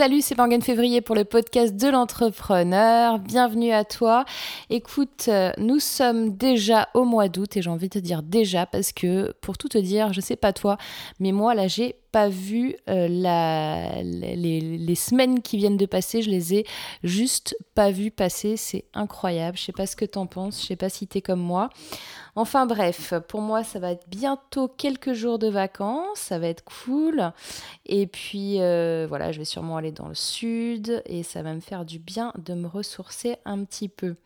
Salut, c'est Morgane Février pour le podcast de l'entrepreneur. Bienvenue à toi. Écoute, euh, nous sommes déjà au mois d'août et j'ai envie de te dire déjà parce que pour tout te dire, je sais pas toi, mais moi là j'ai pas vu euh, la, les, semaines qui viennent de passer, je les ai juste pas vues passer, c'est incroyable. Je sais pas ce que t'en penses, je sais pas si t'es comme moi. Enfin bref, pour moi ça va être bientôt quelques jours de vacances, ça va être cool. Et puis euh, voilà, je vais sûrement aller dans le sud et ça va me faire du bien de me ressourcer un petit peu.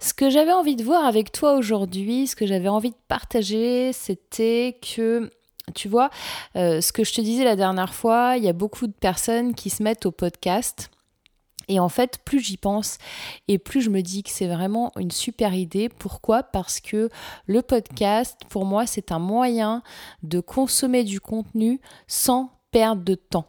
Ce que j'avais envie de voir avec toi aujourd'hui, ce que j'avais envie de partager, c'était que tu vois, euh, ce que je te disais la dernière fois, il y a beaucoup de personnes qui se mettent au podcast. Et en fait, plus j'y pense et plus je me dis que c'est vraiment une super idée. Pourquoi? Parce que le podcast, pour moi, c'est un moyen de consommer du contenu sans perdre de temps.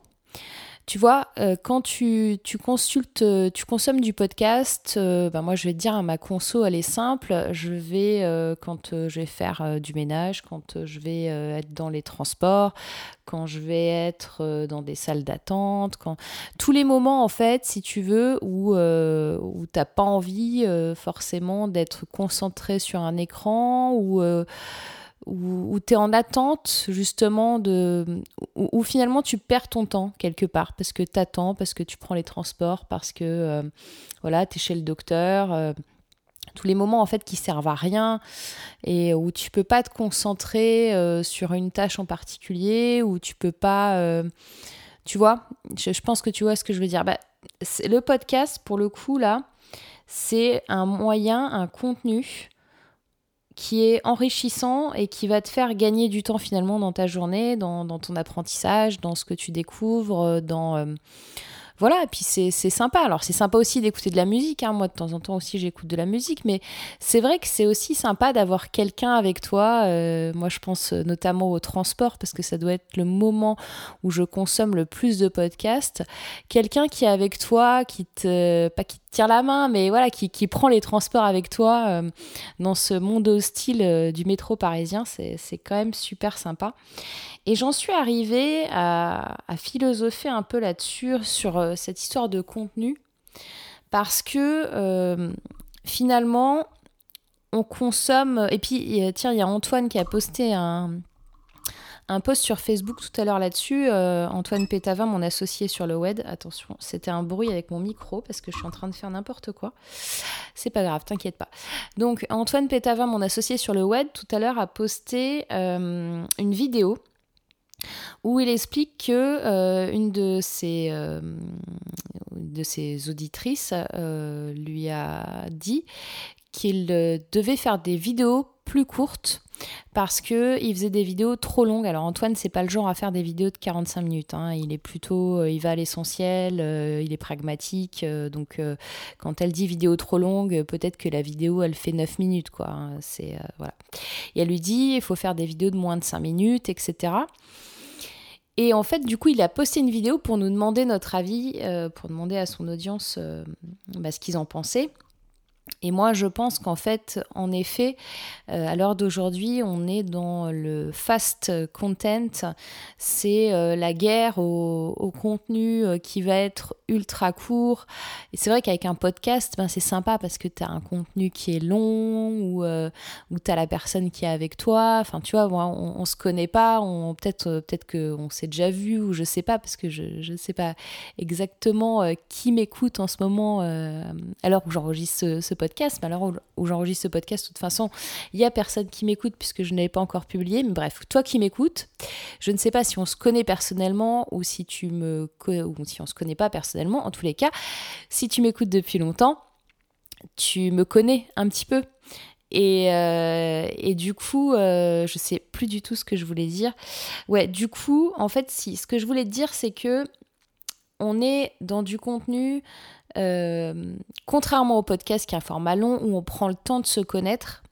Tu vois, euh, quand tu, consultes, euh, tu consommes du podcast, euh, ben moi je vais te dire, ma conso elle est simple. Je vais, quand je vais faire du ménage, quand je vais être dans les transports, quand je vais être dans des salles d'attente, quand tous les moments en fait, si tu veux, où, où t'as pas envie forcément d'être concentré sur un écran ou où, tu es en attente justement de... Où, finalement tu perds ton temps quelque part parce que tu attends, parce que tu prends les transports, parce que euh, voilà, tu es chez le docteur. Euh, tous les moments en fait qui servent à rien et où tu peux pas te concentrer euh, sur une tâche en particulier, où tu peux pas... tu vois, je, je, pense que tu vois ce que je veux dire. Bah, le podcast, pour le coup, là, c'est un moyen, un contenu qui est enrichissant et qui va te faire gagner du temps finalement dans ta journée, dans, ton apprentissage, dans ce que tu découvres, euh, dans... Euh, voilà, et puis c'est sympa. Alors c'est sympa aussi d'écouter de la musique, hein. moi de temps en temps aussi j'écoute de la musique, mais c'est vrai que c'est aussi sympa d'avoir quelqu'un avec toi. Euh, moi je pense notamment au transport, parce que ça doit être le moment où je consomme le plus de podcasts. Quelqu'un qui est avec toi, qui te... pas qui te tire la main, mais voilà, qui, qui prend les transports avec toi euh, dans ce monde hostile euh, du métro parisien, c'est quand même super sympa. Et j'en suis arrivée à, philosopher un peu là-dessus, sur euh, cette histoire de contenu, parce que euh, finalement, on consomme. Et puis, tiens, il y a Antoine qui a posté un, un post sur Facebook tout à l'heure là-dessus. Euh, Antoine Pétavin, mon associé sur le web. Attention, c'était un bruit avec mon micro parce que je suis en train de faire n'importe quoi. C'est pas grave, t'inquiète pas. Donc, Antoine Pétavin, mon associé sur le web, tout à l'heure a posté une vidéo où il explique que euh, une de ses, euh, de ses auditrices euh, lui a dit qu'il devait faire des vidéos plus courtes parce que il faisait des vidéos trop longues. Alors Antoine, c'est pas le genre à faire des vidéos de 45 minutes. Hein. Il est plutôt, il va à l'essentiel, il est pragmatique. donc quand elle dit vidéo trop longue, peut-être que la vidéo elle fait 9 minutes quoi. Hein. C'est voilà. Et elle lui dit, il faut faire des vidéos de moins de 5 minutes, etc. Et en fait, du coup, il a posté une vidéo pour nous demander notre avis, euh, pour demander à son audience euh, bah, ce qu'ils en pensaient. Et moi, je pense qu'en fait, en effet, euh, à l'heure d'aujourd'hui, on est dans le fast content. C'est euh, la guerre au, contenu euh, qui va être ultra court. Et c'est vrai qu'avec un podcast, ben, c'est sympa parce que tu as un contenu qui est long ou, ou tu as la personne qui est avec toi. Enfin, tu vois, on, on se connaît pas. Peut-être peut qu'on s'est déjà vu ou je sais pas parce que je ne sais pas exactement qui m'écoute en ce moment alors où j'enregistre ce, ce podcast. Mais alors où, j'enregistre ce podcast, de toute façon, il y a personne qui m'écoute puisque je n'avais pas encore publié. Mais bref, toi qui m'écoutes, je ne sais pas si on se connaît personnellement ou si tu me ou si on se connaît pas personnellement. En tous les cas, si tu m'écoutes depuis longtemps, tu me connais un petit peu. Et, euh, et, du coup, euh, je sais plus du tout ce que je voulais dire. Ouais, du coup, en fait, si, ce que je voulais dire, c'est que on est dans du contenu euh, contrairement au podcast qui est un format long où on prend le temps de se connaître,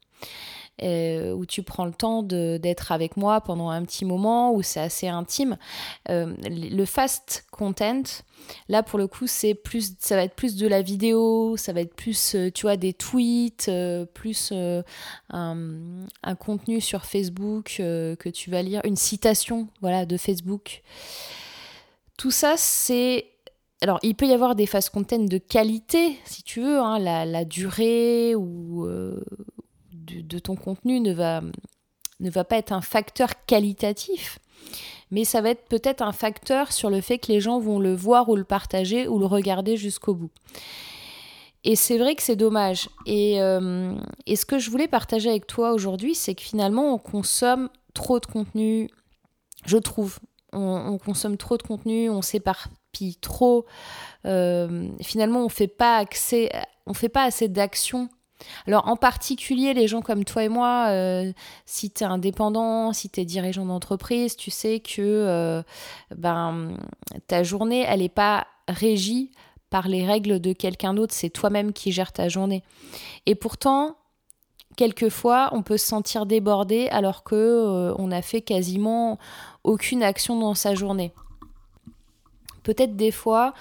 euh, où tu prends le temps d'être avec moi pendant un petit moment, où c'est assez intime. Euh, le fast content, là pour le coup, c'est plus, ça va être plus de la vidéo, ça va être plus, tu vois, des tweets, plus un, un, contenu sur Facebook que tu vas lire, une citation, voilà, de Facebook. Tout ça, c'est alors, il peut y avoir des fast content de qualité, si tu veux. Hein, la, durée ou de, ton contenu ne va, ne va pas être un facteur qualitatif, mais ça va être peut-être un facteur sur le fait que les gens vont le voir ou le partager ou le regarder jusqu'au bout. Et c'est vrai que c'est dommage. Et, euh, et, ce que je voulais partager avec toi aujourd'hui, c'est que finalement, on consomme trop de contenu, je trouve. On, consomme trop de contenu, on trop. Euh, finalement, on fait pas accès, on fait pas assez d'actions alors en particulier les gens comme toi et moi, euh, si tu es indépendant, si tu es dirigeant d'entreprise, tu sais que euh, ben, ta journée, elle n'est pas régie par les règles de quelqu'un d'autre, c'est toi-même qui gères ta journée. Et pourtant, quelquefois, on peut se sentir débordé alors que on n'a fait quasiment aucune action dans sa journée. Peut-être des fois,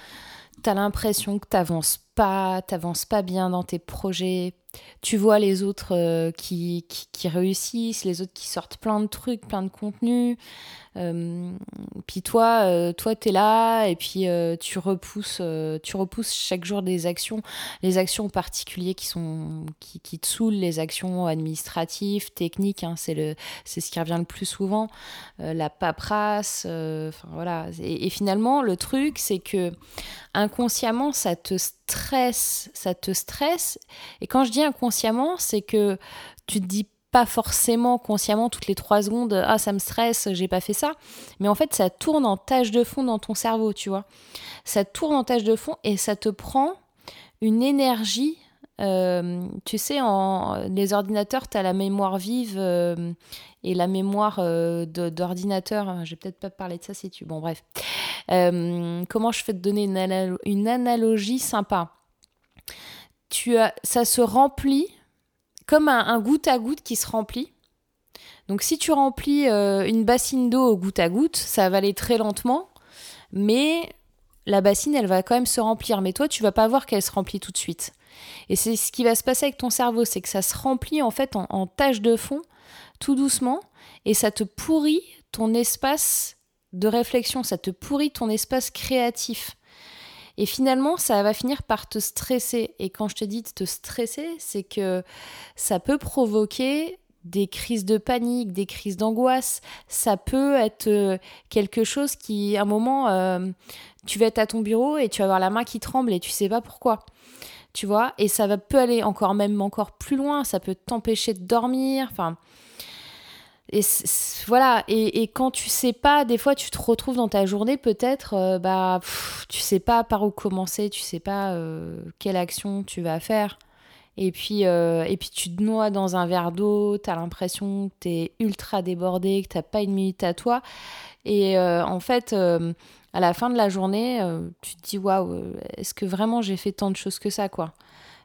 tu as l'impression que tu n'avances pas, t'avances pas bien dans tes projets, tu vois les autres euh, qui, qui, réussissent, les autres qui sortent plein de trucs, plein de contenus. Euh, puis toi, euh, toi, t'es là et puis tu repousses, tu repousses chaque jour des actions, les actions en particulier qui sont qui, qui te saoulent, les actions administratives, techniques. Hein, c'est ce qui revient le plus souvent, la paperasse. Voilà. Et, et, finalement, le truc, c'est que inconsciemment, ça te stresse, ça te stresse. Et quand je dis inconsciemment, c'est que tu te dis pas forcément consciemment toutes les trois secondes ah ça me stresse j'ai pas fait ça mais en fait ça tourne en tâche de fond dans ton cerveau tu vois ça tourne en tâche de fond et ça te prend une énergie euh, tu sais, en les ordinateurs, tu as la mémoire vive euh, et la mémoire euh, d'ordinateur. Je vais peut-être pas parler de ça si tu. Bon, bref. comment je fais te donner une analogie sympa? Tu as, Ça se remplit comme un, goutte à goutte qui se remplit. Donc, si tu remplis une bassine d'eau au goutte à goutte, ça va aller très lentement, mais la bassine, elle va quand même se remplir. Mais toi, tu vas pas voir qu'elle se remplit tout de suite. Et c'est ce qui va se passer avec ton cerveau, c'est que ça se remplit en fait en, en tâche de fond, tout doucement, et ça te pourrit ton espace de réflexion, ça te pourrit ton espace créatif. Et finalement, ça va finir par te stresser. Et quand je te dis de te stresser, c'est que ça peut provoquer des crises de panique, des crises d'angoisse. Ça peut être euh, quelque chose qui, à un moment, euh, tu vas être à ton bureau et tu vas avoir la main qui tremble et tu sais pas pourquoi tu vois, et ça va, peut aller encore même encore plus loin, ça peut t'empêcher de dormir, enfin... Et voilà, et, quand tu sais pas, des fois tu te retrouves dans ta journée peut-être, euh, bah, tu sais pas par où commencer, tu sais pas euh, quelle action tu vas faire. Et puis, euh, et puis tu te noies dans un verre d'eau, tu as l'impression que tu es ultra débordé, que tu pas une minute à toi. Et en fait, à la fin de la journée, euh, tu te dis waouh, euh, est-ce que vraiment j'ai fait tant de choses que ça, quoi?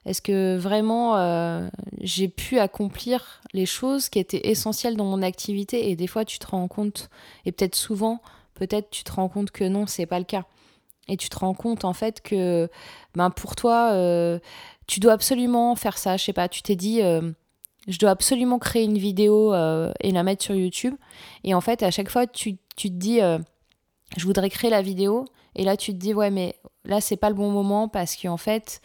Est-ce que vraiment euh, j'ai pu accomplir les choses qui étaient essentielles dans mon activité Et des fois, tu te rends compte, et peut-être souvent, peut-être tu te rends compte que non, c'est pas le cas. Et tu te rends compte en fait que ben, pour toi, tu dois absolument faire ça. Je sais pas, tu t'es dit je dois absolument créer une vidéo et la mettre sur YouTube. Et en fait, à chaque fois, tu, tu te dis, je voudrais créer la vidéo. Et là, tu te dis, ouais, mais là, c'est pas le bon moment parce qu'en fait,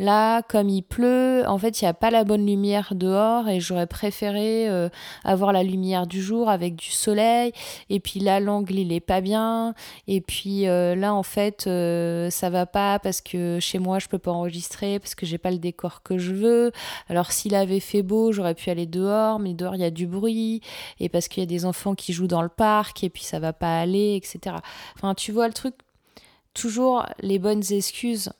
là, comme il pleut, en fait, il n'y a pas la bonne lumière dehors et j'aurais préféré euh, avoir la lumière du jour avec du soleil. Et puis là, l'angle, il est pas bien. Et puis euh, là, en fait, euh, ça va pas parce que chez moi, je peux pas enregistrer parce que j'ai pas le décor que je veux. Alors, s'il avait fait beau, j'aurais pu aller dehors, mais dehors, il y a du bruit et parce qu'il y a des enfants qui jouent dans le parc et puis ça va pas aller, etc. Enfin, tu vois le truc toujours les bonnes excuses.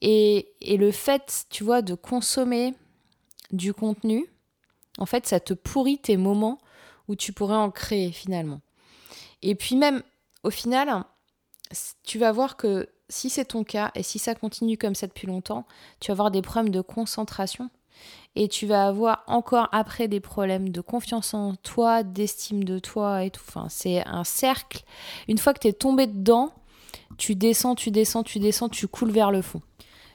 Et, le fait, tu vois, de consommer du contenu, en fait, ça te pourrit tes moments où tu pourrais en créer finalement. Et puis même, au final, tu vas voir que si c'est ton cas et si ça continue comme ça depuis longtemps, tu vas avoir des problèmes de concentration et tu vas avoir encore après des problèmes de confiance en toi, d'estime de toi et tout. Enfin, c'est un cercle. Une fois que tu es tombé dedans, tu descends, tu descends, tu descends, tu coules vers le fond.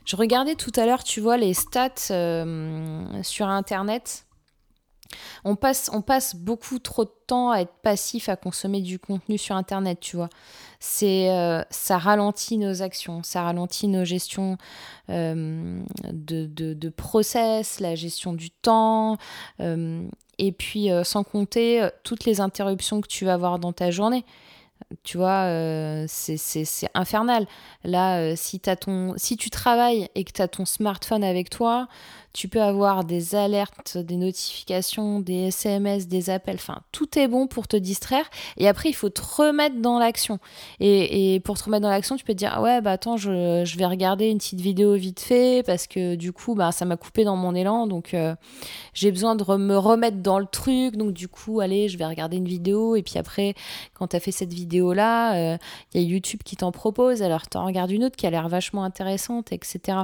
Je regardais tout à l'heure, tu vois, les stats euh, sur Internet. on passe, on passe beaucoup trop de temps à être passif, à consommer du contenu sur Internet, tu vois. C'est, euh, ça ralentit nos actions, ça ralentit nos gestions euh, de, de, process, la gestion du temps, et puis sans compter toutes les interruptions que tu vas avoir dans ta journée. Tu vois, c'est infernal. Là, si, as ton, si tu travailles et que tu as ton smartphone avec toi, tu peux avoir des alertes, des notifications, des SMS, des appels, enfin tout est bon pour te distraire et après il faut te remettre dans l'action. Et, pour te remettre dans l'action, tu peux te dire ah ouais bah attends je, vais regarder une petite vidéo vite fait parce que du coup bah ça m'a coupé dans mon élan. Donc euh, j'ai besoin de me remettre dans le truc. Donc du coup allez je vais regarder une vidéo. Et puis après quand tu as fait cette vidéo là il euh, y a YouTube qui t'en propose. Alors tu en regardes une autre qui a l'air vachement intéressante etc.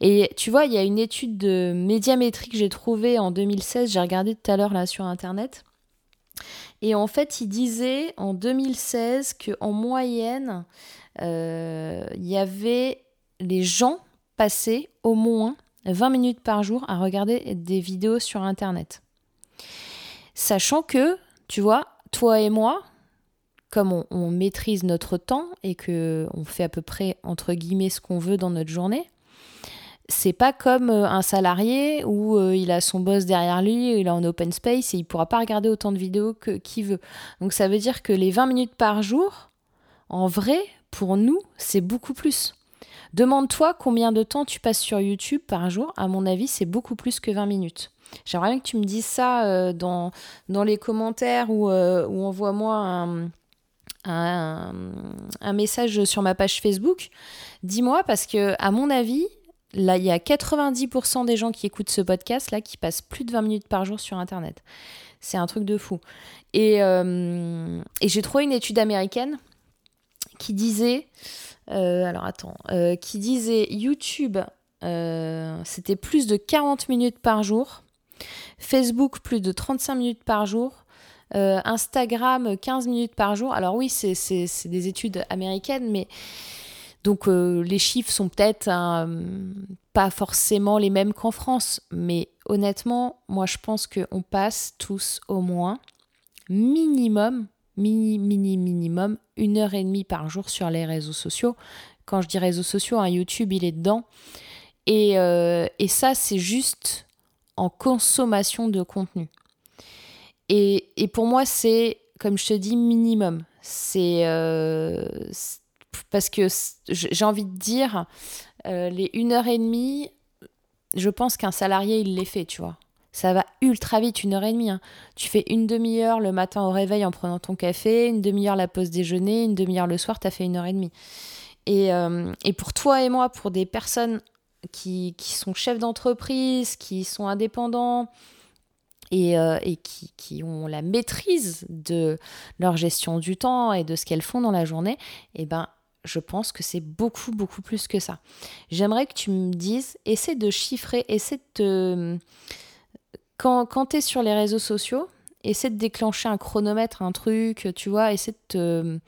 Et tu vois il y a une étude de médiamétrie que j'ai trouvé en 2016, j'ai regardé tout à l'heure là sur internet. Et en fait, il disait en 2016 qu'en moyenne, euh, il y avait les gens passaient au moins 20 minutes par jour à regarder des vidéos sur internet. Sachant que, tu vois, toi et moi, comme on, on maîtrise notre temps et que on fait à peu près entre guillemets ce qu'on veut dans notre journée, c'est pas comme euh, un salarié où euh, il a son boss derrière lui, il est en open space et il pourra pas regarder autant de vidéos que qu'il veut. Donc ça veut dire que les 20 minutes par jour, en vrai, pour nous, c'est beaucoup plus. Demande-toi combien de temps tu passes sur YouTube par jour. À mon avis, c'est beaucoup plus que 20 minutes. J'aimerais bien que tu me dises ça euh, dans, dans les commentaires ou, ou envoie-moi un, un, un, message sur ma page Facebook. Dis-moi parce que, à mon avis, Là, il y a 90% des gens qui écoutent ce podcast là qui passent plus de 20 minutes par jour sur Internet. C'est un truc de fou. Et, euh, j'ai trouvé une étude américaine qui disait, euh, alors attends, euh, qui disait YouTube, c'était plus de 40 minutes par jour, Facebook plus de 35 minutes par jour, Instagram 15 minutes par jour. Alors oui, c'est des études américaines, mais donc euh, les chiffres sont peut-être euh, pas forcément les mêmes qu'en France, mais honnêtement, moi je pense qu'on passe tous au moins minimum, mini, mini, minimum, une heure et demie par jour sur les réseaux sociaux. Quand je dis réseaux sociaux, un YouTube il est dedans. Et, euh, et ça, c'est juste en consommation de contenu. Et, et pour moi, c'est, comme je te dis, minimum. C'est parce que j'ai envie de dire, euh, les une heure et demie, je pense qu'un salarié, il les fait, tu vois. Ça va ultra vite, une heure et demie. Hein. Tu fais une demi-heure le matin au réveil en prenant ton café, une demi-heure la pause déjeuner, une demi-heure le soir, tu as fait une heure et demie. Et, euh, et, pour toi et moi, pour des personnes qui, qui sont chefs d'entreprise, qui sont indépendants, et, euh, et qui, qui, ont la maîtrise de leur gestion du temps et de ce qu'elles font dans la journée, eh ben je pense que c'est beaucoup, beaucoup plus que ça. J'aimerais que tu me dises, essaie de chiffrer, essaie de Quand, quand tu es sur les réseaux sociaux, essaie de déclencher un chronomètre, un truc, tu vois, essaie de,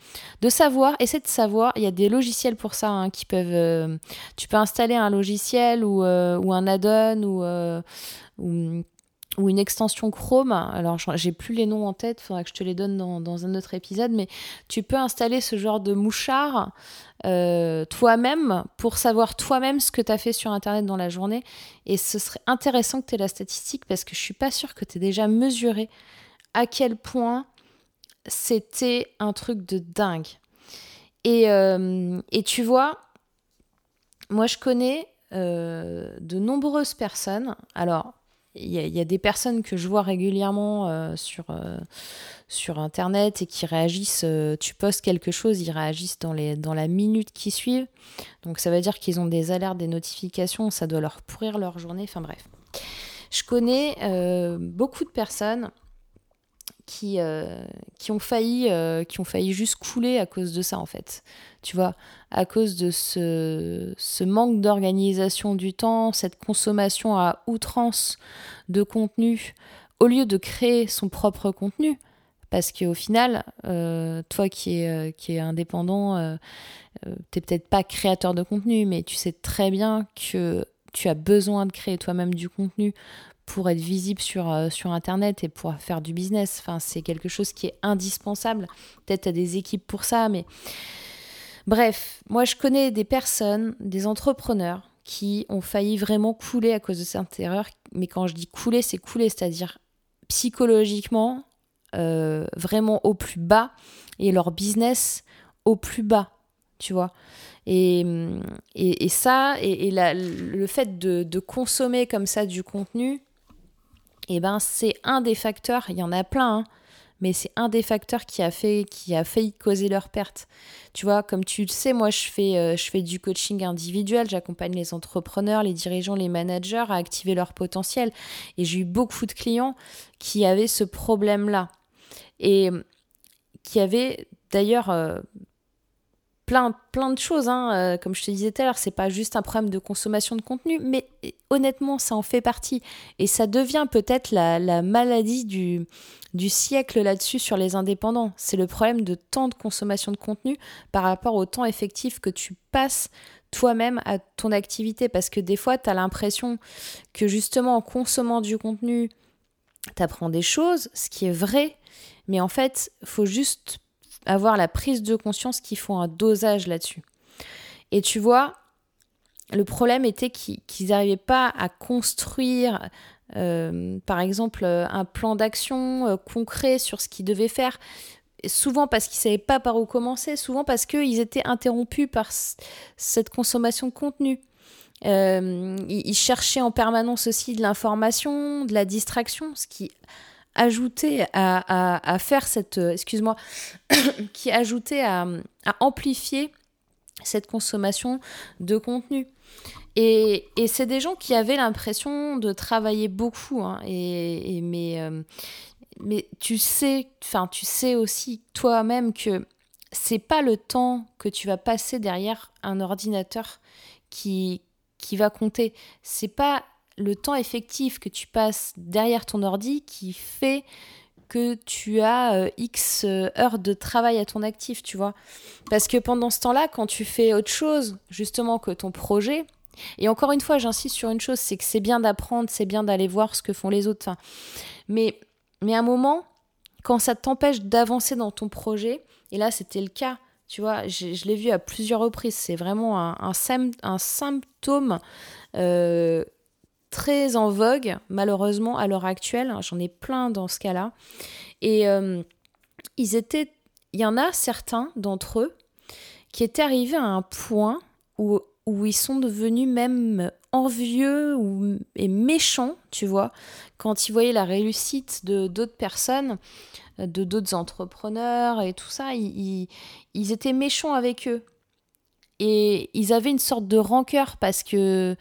savoir, essaie de savoir, il y a des logiciels pour ça hein, qui peuvent... Euh, tu peux installer un logiciel ou, euh, un add-on ou, euh, ou ou une extension Chrome. Alors, j'ai plus les noms en tête, il faudra que je te les donne dans, un autre épisode, mais tu peux installer ce genre de mouchard euh, toi-même pour savoir toi-même ce que tu as fait sur Internet dans la journée. Et ce serait intéressant que tu aies la statistique parce que je suis pas sûre que tu aies déjà mesuré à quel point c'était un truc de dingue. Et, euh, et tu vois, moi je connais euh, de nombreuses personnes. Alors, il y, a des personnes que je vois régulièrement euh, sur, euh, sur Internet et qui réagissent, euh, tu postes quelque chose, ils réagissent dans, les, dans la minute qui suit. Donc ça veut dire qu'ils ont des alertes, des notifications, ça doit leur pourrir leur journée, enfin bref. Je connais beaucoup de personnes qui, qui, ont failli, qui ont failli juste couler à cause de ça en fait tu vois, à cause de ce, ce manque d'organisation du temps, cette consommation à outrance de contenu, au lieu de créer son propre contenu. Parce qu'au final, euh, toi qui es, euh, qui indépendant, euh, tu n'es peut-être pas créateur de contenu, mais tu sais très bien que tu as besoin de créer toi-même du contenu pour être visible sur, euh, sur Internet et pour faire du business. Enfin, c'est quelque chose qui est indispensable. Peut-être as des équipes pour ça, mais bref, moi je connais des personnes, des entrepreneurs qui ont failli vraiment couler à cause de cette erreur. Mais quand je dis couler, c'est couler, c'est-à-dire psychologiquement, euh, vraiment au plus bas et leur business au plus bas, tu vois. Et, et, ça, et, le fait de, consommer comme ça du contenu, eh ben, c'est un des facteurs, il y en a plein, hein, mais c'est un des facteurs qui a, fait, qui a failli causer leur perte. Tu vois, comme tu le sais, moi, je fais, euh, je fais du coaching individuel, j'accompagne les entrepreneurs, les dirigeants, les managers à activer leur potentiel. Et j'ai eu beaucoup de clients qui avaient ce problème-là. Et qui avaient d'ailleurs euh, plein, plein de choses. Hein. Euh, comme je te disais tout à l'heure, c'est pas juste un problème de consommation de contenu, mais honnêtement, ça en fait partie. Et ça devient peut-être la, la, maladie du, du siècle là-dessus sur les indépendants. C'est le problème de temps de consommation de contenu par rapport au temps effectif que tu passes toi-même à ton activité. Parce que des fois, tu as l'impression que justement en consommant du contenu, tu apprends des choses, ce qui est vrai, mais en fait, faut juste avoir la prise de conscience qu'il faut un dosage là-dessus. Et tu vois, le problème était qu'ils n'arrivaient pas à construire, euh, par exemple, un plan d'action euh, concret sur ce qu'ils devaient faire. souvent parce qu'ils ne savaient pas par où commencer, souvent parce qu'ils étaient interrompus par cette consommation de contenu. Euh, ils cherchaient en permanence aussi de l'information, de la distraction, ce qui ajouté à, faire cette, euh, excuse-moi, qui ajoutait à, à, amplifier cette consommation de contenu. Et, et c'est des gens qui avaient l'impression de travailler beaucoup, hein, et, mais, euh, mais tu sais, enfin tu sais aussi toi-même que c'est pas le temps que tu vas passer derrière un ordinateur qui, qui va compter. C'est pas le temps effectif que tu passes derrière ton ordi qui fait que tu as euh, X euh, heures de travail à ton actif, tu vois. Parce que pendant ce temps-là, quand tu fais autre chose, justement, que ton projet, et encore une fois, j'insiste sur une chose, c'est que c'est bien d'apprendre, c'est bien d'aller voir ce que font les autres. mais, mais à un moment, quand ça t'empêche d'avancer dans ton projet, et là c'était le cas, tu vois, je, l'ai vu à plusieurs reprises, c'est vraiment un, symptôme euh, très en vogue, malheureusement, à l'heure actuelle. J'en ai plein dans ce cas-là. Et euh, ils étaient. Il y en a certains d'entre eux qui étaient arrivés à un point où, où ils sont devenus même envieux ou, et méchants, tu vois, quand ils voyaient la réussite de d'autres personnes, de d'autres entrepreneurs et tout ça, ils, ils étaient méchants avec eux. Et ils avaient une sorte de rancœur parce que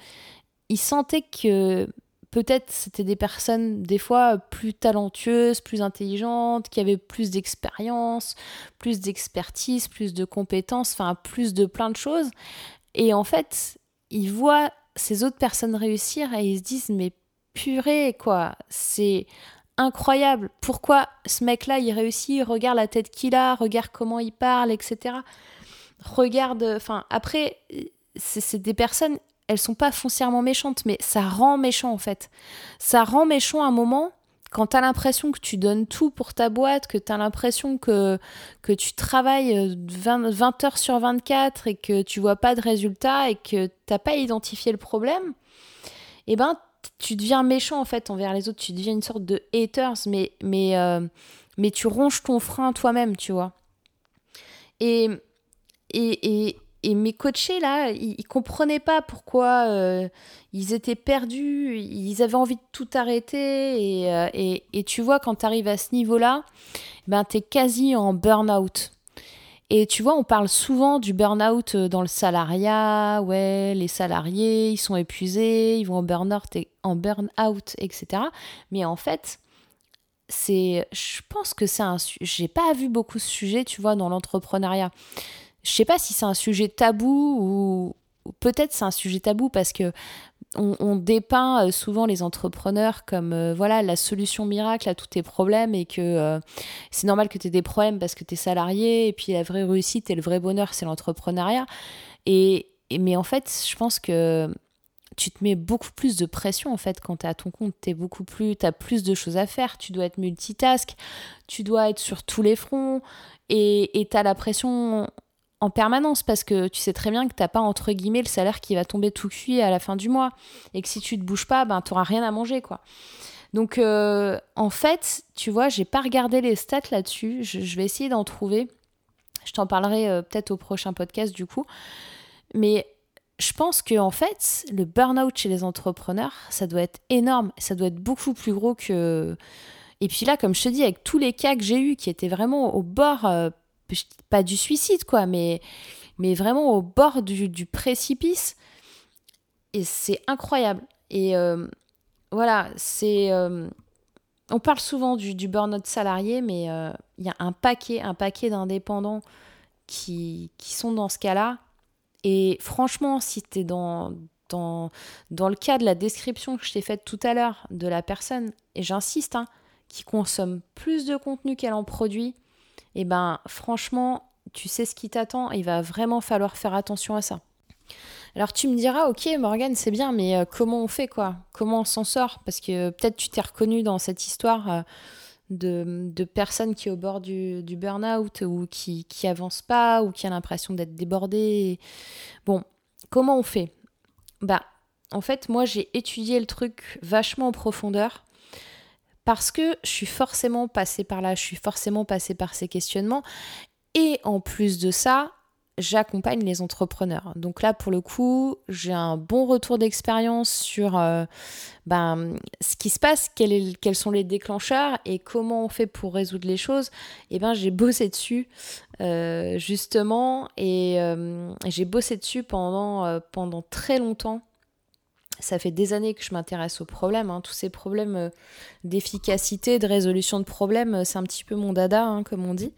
il sentait que peut-être c'était des personnes des fois plus talentueuses, plus intelligentes, qui avaient plus d'expérience, plus d'expertise, plus de compétences, enfin plus de plein de choses. Et en fait, ils voient ces autres personnes réussir et ils se disent mais purée quoi, c'est incroyable. Pourquoi ce mec-là il réussit? Regarde la tête qu'il a, regarde comment il parle, etc. Regarde, enfin après c'est des personnes elles sont pas foncièrement méchantes, mais ça rend méchant en fait. Ça rend méchant un moment quand tu as l'impression que tu donnes tout pour ta boîte, que tu as l'impression que, que tu travailles 20, 20, heures sur 24 et que tu vois pas de résultat et que t'as pas identifié le problème, eh ben tu deviens méchant en fait envers les autres, tu deviens une sorte de haters, mais, mais, euh, mais tu ronges ton frein toi-même, tu vois. Et, et, et, et mes coachés, là, ils, comprenaient pas pourquoi euh, ils étaient perdus, ils avaient envie de tout arrêter. Et, euh, et, et tu vois, quand tu arrives à ce niveau-là, ben, tu es quasi en burn-out. Et tu vois, on parle souvent du burn-out dans le salariat. Ouais, les salariés, ils sont épuisés, ils vont en burn-out, en burn-out etc. Mais en fait, c'est, je pense que c'est un, j'ai pas vu beaucoup ce sujet, tu vois, dans l'entrepreneuriat je sais pas si c'est un sujet tabou ou, peut-être c'est un sujet tabou parce que on, dépeint euh, souvent les entrepreneurs comme euh, voilà la solution miracle à tous tes problèmes et que euh, c'est normal que tu aies des problèmes parce que tu es salarié et puis la vraie réussite et le vrai bonheur c'est l'entrepreneuriat et, mais en fait je pense que tu te mets beaucoup plus de pression en fait quand tu es à ton compte. Tu beaucoup plus, as plus de choses à faire. Tu dois être multitask, tu dois être sur tous les fronts et tu as la pression en permanence parce que tu sais très bien que t'as pas entre guillemets le salaire qui va tomber tout cuit à la fin du mois et que si tu te bouges pas, ben t'auras rien à manger quoi. Donc euh, en fait, tu vois, j'ai pas regardé les stats là-dessus. Je, vais essayer d'en trouver. Je t'en parlerai euh, peut-être au prochain podcast du coup. Mais je pense que en fait, le burn-out chez les entrepreneurs, ça doit être énorme. Ça doit être beaucoup plus gros que. Et puis là, comme je te dis, avec tous les cas que j'ai eus qui étaient vraiment au bord, euh, pas du suicide quoi, mais, mais vraiment au bord du, précipice. Et c'est incroyable. Et voilà, c'est. Euh, on parle souvent du, du burn-out salarié, mais euh, il y a un paquet, un paquet d'indépendants qui, qui sont dans ce cas-là. Et franchement, si tu es dans, dans, dans le cas de la description que je t'ai faite tout à l'heure de la personne, et j'insiste, hein, qui consomme plus de contenu qu'elle en produit, et eh ben franchement, tu sais ce qui t'attend, il va vraiment falloir faire attention à ça. Alors tu me diras, ok Morgane, c'est bien, mais euh, comment on fait quoi? Comment on s'en sort? Parce que peut-être tu t'es reconnu dans cette histoire euh, de, personnes qui est au bord du, burn-out ou qui, qui avance pas ou qui a l'impression d'être débordée. Bon, comment on fait? Bah, en fait, moi j'ai étudié le truc vachement en profondeur parce que je suis forcément passée par là, je suis forcément passée par ces questionnements. Et en plus de ça, j'accompagne les entrepreneurs. Donc là, pour le coup, j'ai un bon retour d'expérience sur euh, ben, ce qui se passe, quels sont les déclencheurs et comment on fait pour résoudre les choses. Et eh ben, j'ai bossé dessus euh, justement et euh, j'ai bossé dessus pendant, pendant très longtemps ça fait des années que je m'intéresse aux problèmes. Hein. Tous ces problèmes euh, d'efficacité, de résolution de problèmes, euh, c'est un petit peu mon dada, hein, comme on dit.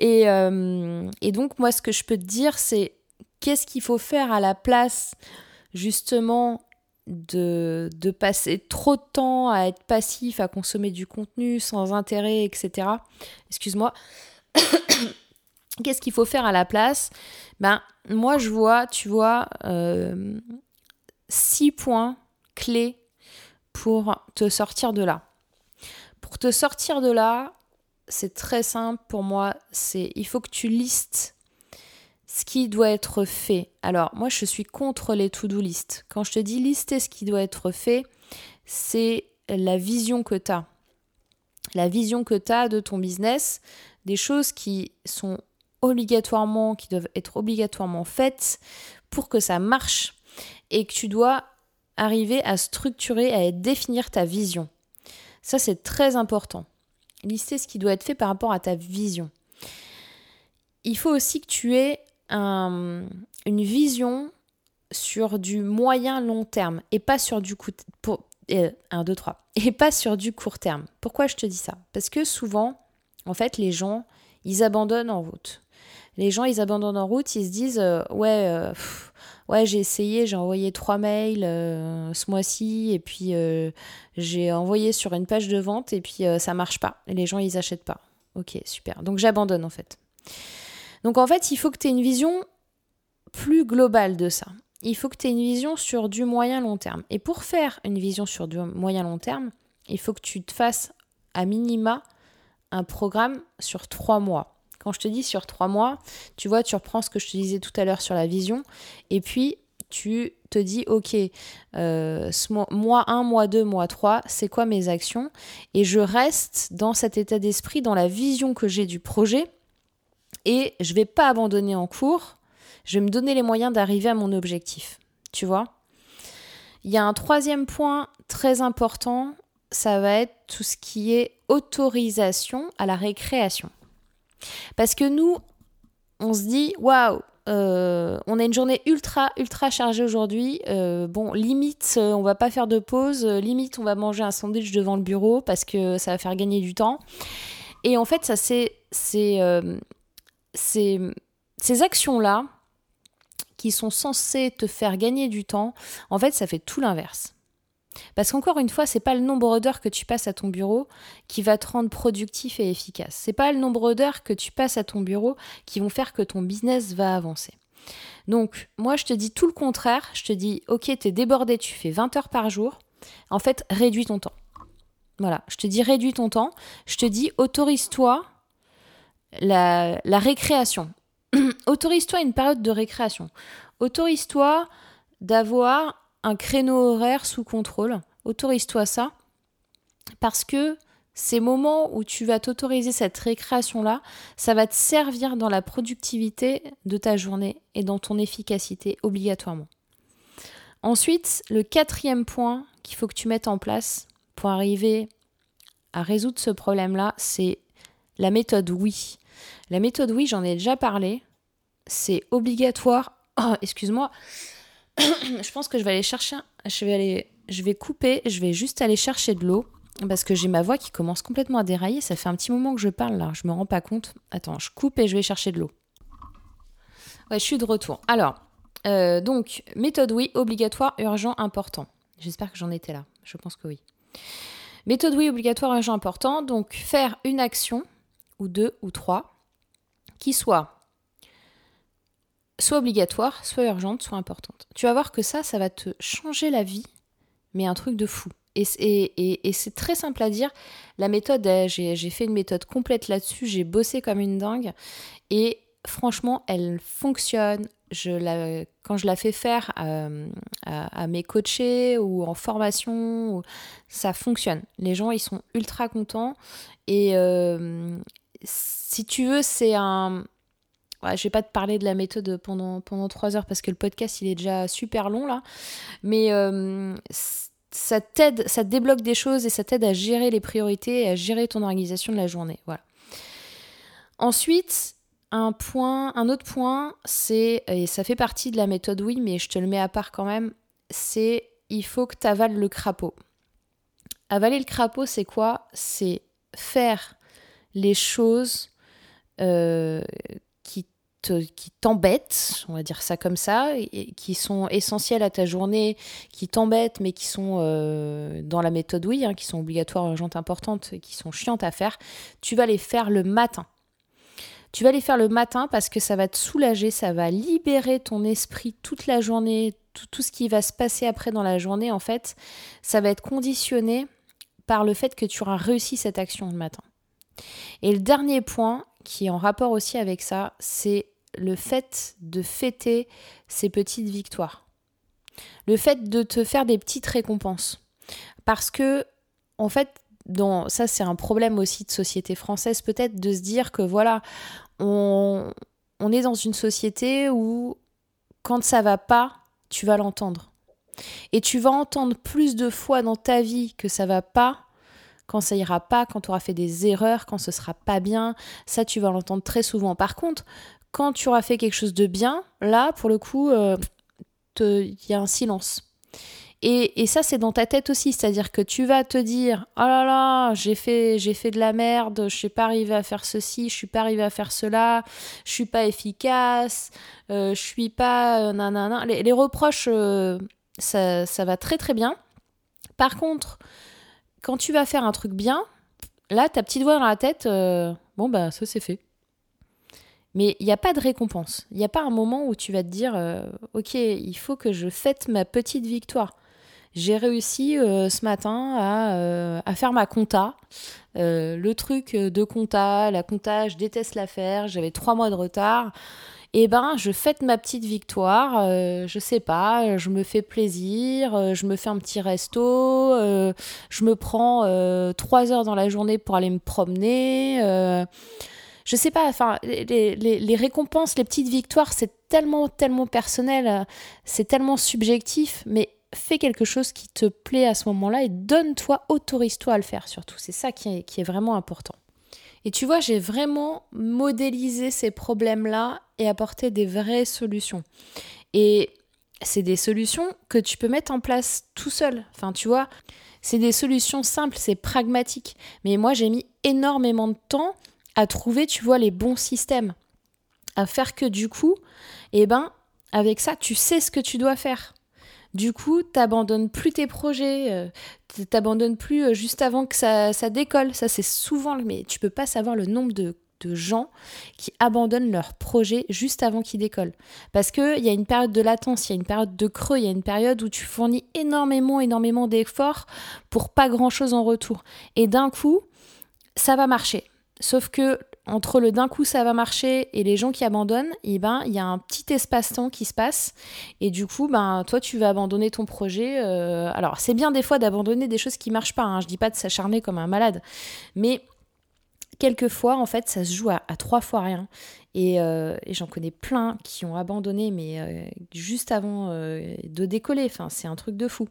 Euh, et, donc, moi, ce que je peux te dire, c'est qu'est-ce qu'il faut faire à la place, justement, de, de, passer trop de temps à être passif, à consommer du contenu sans intérêt, etc. Excuse-moi. Qu'est-ce qu'il faut faire à la place? Ben, moi, je vois, tu vois, six points clés pour te sortir de là. Pour te sortir de là, c'est très simple pour moi, c'est il faut que tu listes ce qui doit être fait. Alors, moi je suis contre les to-do list. Quand je te dis lister ce qui doit être fait, c'est la vision que tu as. La vision que tu as de ton business, des choses qui sont obligatoirement qui doivent être obligatoirement faites pour que ça marche et que tu dois arriver à structurer, à définir ta vision. Ça, c'est très important. Lister ce qui doit être fait par rapport à ta vision. Il faut aussi que tu aies une vision sur du moyen long terme et pas sur du coup pour 1 2 3 et pas sur du court terme. Pourquoi je te dis ça? Parce que souvent en fait les gens ils abandonnent en route. Les gens ils abandonnent en route, ils se disent euh, ouais euh, ouais, j'ai essayé, j'ai envoyé trois mails euh, ce mois-ci et puis euh, j'ai envoyé sur une page de vente et puis euh, ça marche pas. Et les gens, ils achètent pas. Ok, super. Donc j'abandonne en fait. Donc en fait, il faut que tu aies une vision plus globale de ça. Il faut que tu aies une vision sur du moyen long terme. Et pour faire une vision sur du moyen long terme, il faut que tu te fasses à minima un programme sur trois mois. Quand je te dis sur trois mois, tu vois, tu reprends ce que je te disais tout à l'heure sur la vision, et puis tu te dis, ok, euh, mois 1, mois 2, mois 3, c'est quoi mes actions? Et je reste dans cet état d'esprit, dans la vision que j'ai du projet, et je vais pas abandonner en cours, je vais me donner les moyens d'arriver à mon objectif. Tu vois? Il y a un troisième point très important, ça va être tout ce qui est autorisation à la récréation. Parce que nous, on se dit, waouh, euh, on a une journée ultra, ultra chargée aujourd'hui. Euh, bon, limite, euh, on va pas faire de pause. limite, on va manger un sandwich devant le bureau parce que ça va faire gagner du temps. Et en fait, ça, c'est, ces actions-là qui sont censées te faire gagner du temps, en fait, ça fait tout l'inverse. Parce qu'encore une fois, c'est pas le nombre d'heures que tu passes à ton bureau qui va te rendre productif et efficace. C'est pas le nombre d'heures que tu passes à ton bureau qui vont faire que ton business va avancer. Donc, moi, je te dis tout le contraire. Je te dis, ok, t'es débordé, tu fais 20 heures par jour. En fait, réduis ton temps. Voilà, je te dis réduis ton temps. Je te dis autorise-toi la, la récréation. autorise-toi une période de récréation. Autorise-toi d'avoir un créneau horaire sous contrôle. Autorise-toi ça. Parce que ces moments où tu vas t'autoriser cette récréation-là, ça va te servir dans la productivité de ta journée et dans ton efficacité obligatoirement. Ensuite, le quatrième point qu'il faut que tu mettes en place pour arriver à résoudre ce problème-là, c'est la méthode oui. La méthode oui, j'en ai déjà parlé. C'est obligatoire. Oh, excuse-moi. je pense que je vais aller chercher. Je vais aller. Je vais couper. Je vais juste aller chercher de l'eau parce que j'ai ma voix qui commence complètement à dérailler. Ça fait un petit moment que je parle là. Je me rends pas compte. Attends, je coupe et je vais chercher de l'eau. Ouais, je suis de retour. Alors, euh, donc méthode oui, obligatoire, urgent, important. J'espère que j'en étais là. Je pense que oui. Méthode oui, obligatoire, urgent, important. Donc faire une action ou deux ou trois qui soit soit obligatoire, soit urgente, soit importante. Tu vas voir que ça, ça va te changer la vie, mais un truc de fou. Et, c'est très simple à dire. La méthode, j'ai fait une méthode complète là-dessus, j'ai bossé comme une dingue. Et franchement, elle fonctionne. Je la, quand je la fais faire euh, à, mes coachés ou en formation, ça fonctionne. Les gens, ils sont ultra contents. Et euh, si tu veux, c'est un, Ouais, je vais pas te parler de la méthode pendant, pendant trois heures parce que le podcast il est déjà super long là. Mais euh, ça t'aide, ça débloque des choses et ça t'aide à gérer les priorités et à gérer ton organisation de la journée. Voilà. Ensuite, un point, un autre point, c'est, et ça fait partie de la méthode oui, mais je te le mets à part quand même, c'est il faut que tu avales le crapaud. Avaler le crapaud, c'est quoi? C'est faire les choses euh, qui t'embêtent, on va dire ça comme ça, qui sont essentiels à ta journée, qui t'embêtent, mais qui sont euh, dans la méthode oui, hein, qui sont obligatoires, urgentes, importantes, qui sont chiantes à faire, tu vas les faire le matin. Tu vas les faire le matin parce que ça va te soulager, ça va libérer ton esprit toute la journée, tout ce qui va se passer après dans la journée, en fait, ça va être conditionné par le fait que tu auras réussi cette action le matin. Et le dernier point, qui est en rapport aussi avec ça, c'est le fait de fêter ces petites victoires. Le fait de te faire des petites récompenses. Parce que, en fait, ça c'est un problème aussi de société française, peut-être de se dire que voilà, on, on est dans une société où quand ça va pas, tu vas l'entendre. Et tu vas entendre plus de fois dans ta vie que ça va pas, quand ça ira pas, quand tu auras fait des erreurs, quand ce sera pas bien. Ça, tu vas l'entendre très souvent. Par contre, quand tu auras fait quelque chose de bien, là, pour le coup, euh, il y a un silence. Et, ça, c'est dans ta tête aussi, c'est-à-dire que tu vas te dire Oh là là, j'ai fait, fait de la merde, je suis pas arrivé à faire ceci, je suis pas arrivé à faire cela, je suis pas efficace, euh, je suis pas. Euh, nanana. Les, les reproches, ça, ça va très très bien. Par contre, quand tu vas faire un truc bien, là, ta petite voix dans la tête, bon, bah, ça c'est fait. Mais il n'y a pas de récompense. Il n'y a pas un moment où tu vas te dire euh, Ok, il faut que je fête ma petite victoire. J'ai réussi euh, ce matin à, euh, à, faire ma compta. le truc de compta, la compta, je déteste la faire. J'avais trois mois de retard. Eh ben, je fête ma petite victoire. je sais pas, je me fais plaisir. je me fais un petit resto. je me prends trois heures dans la journée pour aller me promener je sais pas, enfin, les, récompenses, les petites victoires, c'est tellement, tellement personnel, euh, c'est tellement subjectif, mais fais quelque chose qui te plaît à ce moment-là et donne-toi, autorise-toi à le faire surtout. C'est ça qui est, qui est vraiment important. Et tu vois, j'ai vraiment modélisé ces problèmes-là et apporté des vraies solutions. Et c'est des solutions que tu peux mettre en place tout seul. Enfin, tu vois, c'est des solutions simples, c'est pragmatique. Mais moi, j'ai mis énormément de temps à trouver, tu vois, les bons systèmes. À faire que du coup, eh ben, avec ça, tu sais ce que tu dois faire. Du coup, t'abandonnes plus tes projets, euh, t'abandonnes plus euh, juste avant que ça, décolle. Ça, c'est souvent, mais tu peux pas savoir le nombre de, gens qui abandonnent leur projet juste avant qu'ils décollent. Parce qu'il y a une période de latence, il y a une période de creux, il y a une période où tu fournis énormément, énormément d'efforts pour pas grand-chose en retour. Et d'un coup, ça va marcher. Sauf que entre le d'un coup ça va marcher et les gens qui abandonnent, eh ben il y a un petit espace-temps qui se passe et du coup ben toi tu vas abandonner ton projet. Euh, alors c'est bien des fois d'abandonner des choses qui marchent pas. Hein. Je dis pas de s'acharner comme un malade, mais quelquefois en fait ça se joue à, trois fois rien euh, et, j'en connais plein qui ont abandonné mais euh, juste avant de décoller. C'est un truc de fou.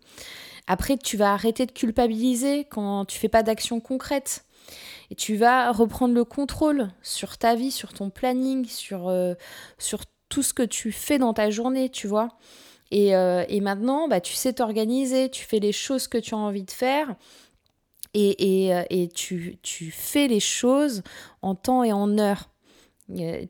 Après tu vas arrêter de culpabiliser quand tu fais pas d'action concrète et tu vas reprendre le contrôle sur ta vie, sur ton planning, sur, euh, tout ce que tu fais dans ta journée, tu vois. Et, euh, maintenant, bah, tu sais t'organiser, tu fais les choses que tu as envie de faire. Et, et, euh, et tu, tu, fais les choses en temps et en heure.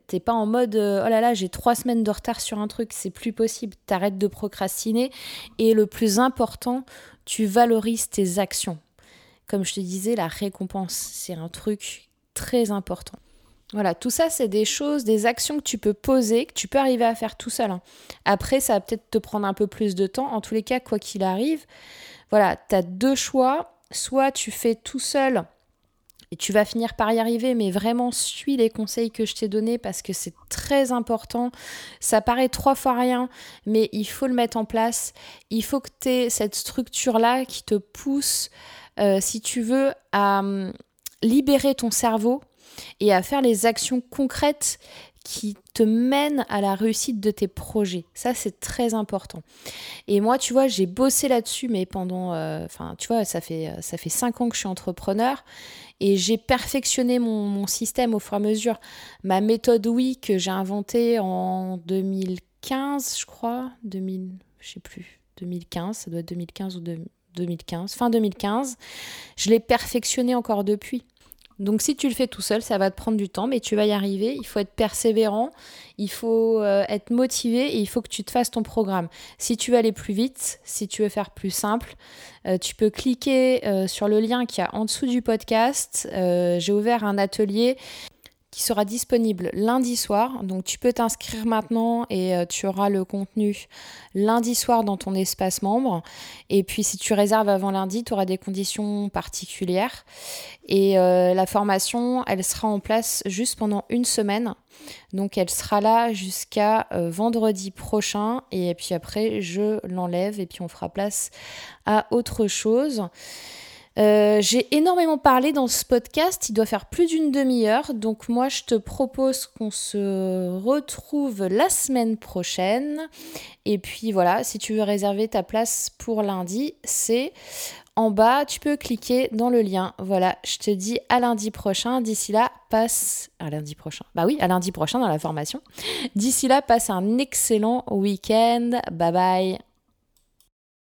T'es pas en mode oh là là j'ai trois semaines de retard sur un truc, c'est plus possible. T'arrêtes de procrastiner et le plus important, tu valorises tes actions. Comme je te disais, la récompense, c'est un truc très important. Voilà, tout ça, c'est des choses, des actions que tu peux poser, que tu peux arriver à faire tout seul. Hein. Après, ça va peut-être te prendre un peu plus de temps. En tous les cas, quoi qu'il arrive, voilà, tu as deux choix. Soit tu fais tout seul et tu vas finir par y arriver, mais vraiment suis les conseils que je t'ai donnés parce que c'est très important. Ça paraît trois fois rien, mais il faut le mettre en place. Il faut que tu aies cette structure-là qui te pousse euh, si tu veux, hum, libérer ton cerveau et à faire les actions concrètes qui te mènent à la réussite de tes projets. Ça, c'est très important. Et moi, tu vois, j'ai bossé là-dessus, mais pendant... Euh, enfin, tu vois, ça fait, ça fait cinq ans que je suis entrepreneur et j'ai perfectionné mon, système au fur et à mesure. Ma méthode oui que j'ai inventée en 2015, je crois, 2000, je sais plus, 2015, ça doit être 2015 ou 2000 2015, fin 2015. Je l'ai perfectionné encore depuis. Donc si tu le fais tout seul, ça va te prendre du temps, mais tu vas y arriver. Il faut être persévérant, il faut euh, être motivé et il faut que tu te fasses ton programme. Si tu veux aller plus vite, si tu veux faire plus simple, euh, tu peux cliquer euh, sur le lien qui est en dessous du podcast. J'ai ouvert un atelier qui sera disponible lundi soir. Donc tu peux t'inscrire maintenant et euh, tu auras le contenu lundi soir dans ton espace membre. Et puis si tu réserves avant lundi, tu auras des conditions particulières. Et euh, la formation, elle sera en place juste pendant une semaine. Donc elle sera là jusqu'à euh, vendredi prochain. Et puis après, je l'enlève et puis on fera place à autre chose. Euh, j'ai énormément parlé dans ce podcast, il doit faire plus d'une demi-heure, donc moi je te propose qu'on se retrouve la semaine prochaine. Et puis voilà, si tu veux réserver ta place pour lundi, c'est en bas, tu peux cliquer dans le lien. Voilà, je te dis à lundi prochain. D'ici là, passe à lundi prochain. Bah oui, à lundi prochain dans la formation. D'ici là, passe un excellent week-end. Bye bye.